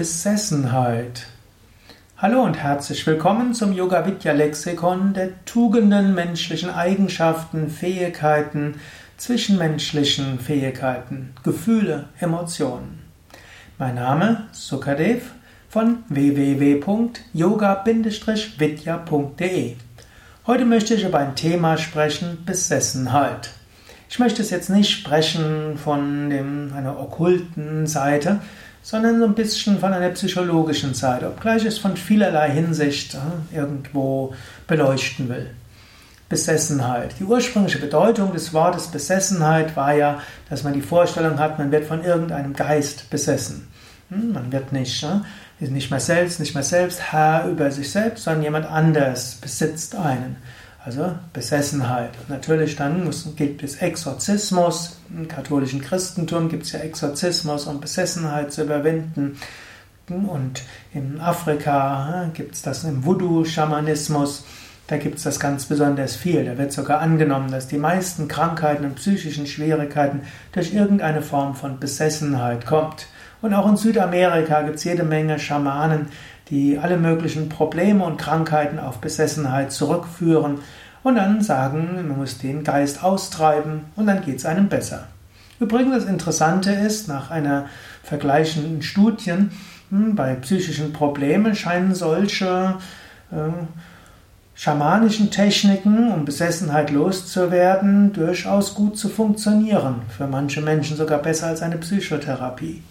Besessenheit. Hallo und herzlich willkommen zum Yoga Vidya Lexikon der Tugenden, menschlichen Eigenschaften, Fähigkeiten, zwischenmenschlichen Fähigkeiten, Gefühle, Emotionen. Mein Name Sukadev von www.yoga-vidya.de. Heute möchte ich über ein Thema sprechen, Besessenheit. Ich möchte es jetzt nicht sprechen von dem, einer okkulten Seite, sondern so ein bisschen von einer psychologischen Seite, obgleich es von vielerlei Hinsicht äh, irgendwo beleuchten will. Besessenheit. Die ursprüngliche Bedeutung des Wortes Besessenheit war ja, dass man die Vorstellung hat, man wird von irgendeinem Geist besessen. Hm, man wird nicht, äh, ist nicht mehr selbst, nicht mehr selbst Herr über sich selbst, sondern jemand anders besitzt einen. Also Besessenheit. Natürlich dann muss, gibt es Exorzismus. Im katholischen Christentum gibt es ja Exorzismus, um Besessenheit zu überwinden. Und in Afrika gibt es das im Voodoo-Schamanismus. Da gibt es das ganz besonders viel. Da wird sogar angenommen, dass die meisten Krankheiten und psychischen Schwierigkeiten durch irgendeine Form von Besessenheit kommt. Und auch in Südamerika gibt es jede Menge Schamanen, die alle möglichen Probleme und Krankheiten auf Besessenheit zurückführen und dann sagen, man muss den Geist austreiben und dann geht es einem besser. Übrigens, das Interessante ist, nach einer vergleichenden Studie hm, bei psychischen Problemen scheinen solche äh, schamanischen Techniken, um Besessenheit loszuwerden, durchaus gut zu funktionieren. Für manche Menschen sogar besser als eine Psychotherapie.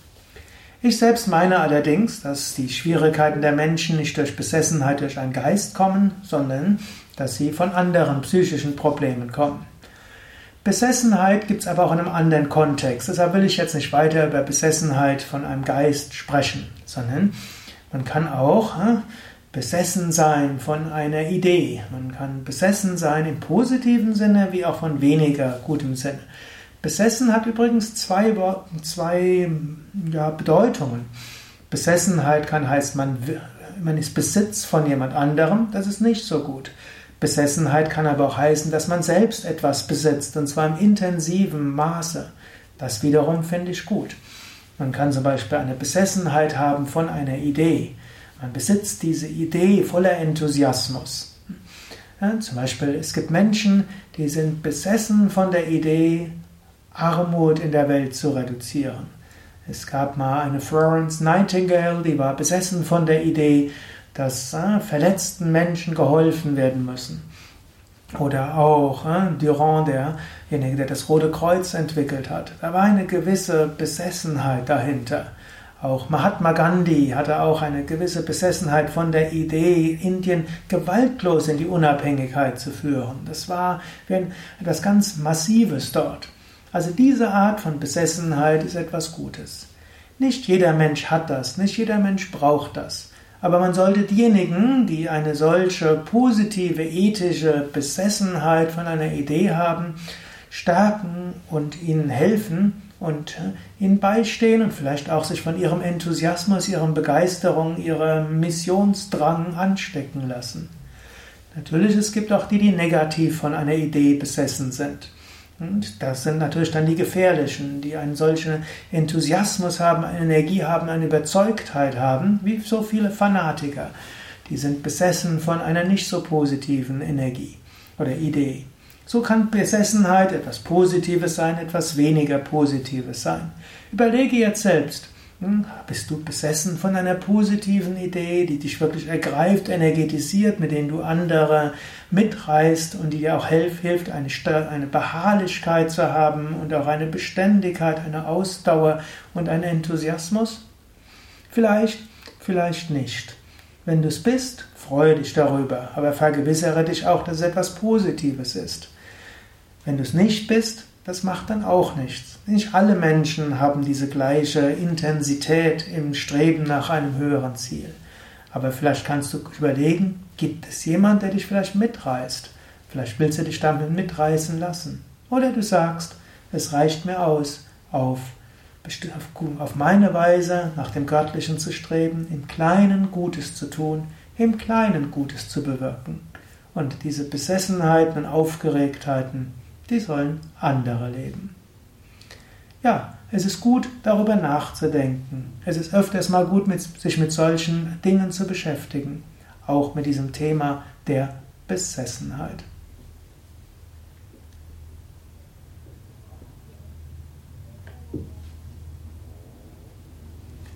Ich selbst meine allerdings, dass die Schwierigkeiten der Menschen nicht durch Besessenheit durch einen Geist kommen, sondern dass sie von anderen psychischen Problemen kommen. Besessenheit gibt es aber auch in einem anderen Kontext. Deshalb will ich jetzt nicht weiter über Besessenheit von einem Geist sprechen, sondern man kann auch besessen sein von einer Idee. Man kann besessen sein im positiven Sinne wie auch von weniger gutem Sinne. Besessen hat übrigens zwei, zwei ja, Bedeutungen. Besessenheit kann heißt, man, man ist Besitz von jemand anderem, das ist nicht so gut. Besessenheit kann aber auch heißen, dass man selbst etwas besitzt, und zwar im intensiven Maße. Das wiederum finde ich gut. Man kann zum Beispiel eine Besessenheit haben von einer Idee. Man besitzt diese Idee voller Enthusiasmus. Ja, zum Beispiel, es gibt Menschen, die sind besessen von der Idee, Armut in der Welt zu reduzieren. Es gab mal eine Florence Nightingale, die war besessen von der Idee, dass äh, verletzten Menschen geholfen werden müssen. Oder auch äh, Durand, derjenige, der das Rote Kreuz entwickelt hat. Da war eine gewisse Besessenheit dahinter. Auch Mahatma Gandhi hatte auch eine gewisse Besessenheit von der Idee, Indien gewaltlos in die Unabhängigkeit zu führen. Das war etwas ganz Massives dort. Also diese Art von Besessenheit ist etwas Gutes. Nicht jeder Mensch hat das, nicht jeder Mensch braucht das. Aber man sollte diejenigen, die eine solche positive ethische Besessenheit von einer Idee haben, stärken und ihnen helfen und ihnen beistehen und vielleicht auch sich von ihrem Enthusiasmus, ihrem Begeisterung, ihrem Missionsdrang anstecken lassen. Natürlich, es gibt auch die, die negativ von einer Idee besessen sind. Und das sind natürlich dann die Gefährlichen, die einen solchen Enthusiasmus haben, eine Energie haben, eine Überzeugtheit haben, wie so viele Fanatiker. Die sind besessen von einer nicht so positiven Energie oder Idee. So kann Besessenheit etwas Positives sein, etwas weniger Positives sein. Überlege jetzt selbst, bist du besessen von einer positiven Idee, die dich wirklich ergreift, energetisiert, mit denen du andere mitreißt und die dir auch hilft, eine, Beharrlichkeit zu haben und auch eine Beständigkeit, eine Ausdauer und einen Enthusiasmus? Vielleicht, vielleicht nicht. Wenn du es bist, freue dich darüber, aber vergewissere dich auch, dass es etwas Positives ist. Wenn du es nicht bist, das macht dann auch nichts. Nicht alle Menschen haben diese gleiche Intensität im Streben nach einem höheren Ziel. Aber vielleicht kannst du überlegen, gibt es jemand, der dich vielleicht mitreißt? Vielleicht willst du dich damit mitreißen lassen. Oder du sagst, es reicht mir aus, auf, auf meine Weise nach dem Göttlichen zu streben, im Kleinen Gutes zu tun, im Kleinen Gutes zu bewirken. Und diese Besessenheiten und Aufgeregtheiten die sollen andere leben. Ja, es ist gut, darüber nachzudenken. Es ist öfters mal gut, mit, sich mit solchen Dingen zu beschäftigen. Auch mit diesem Thema der Besessenheit.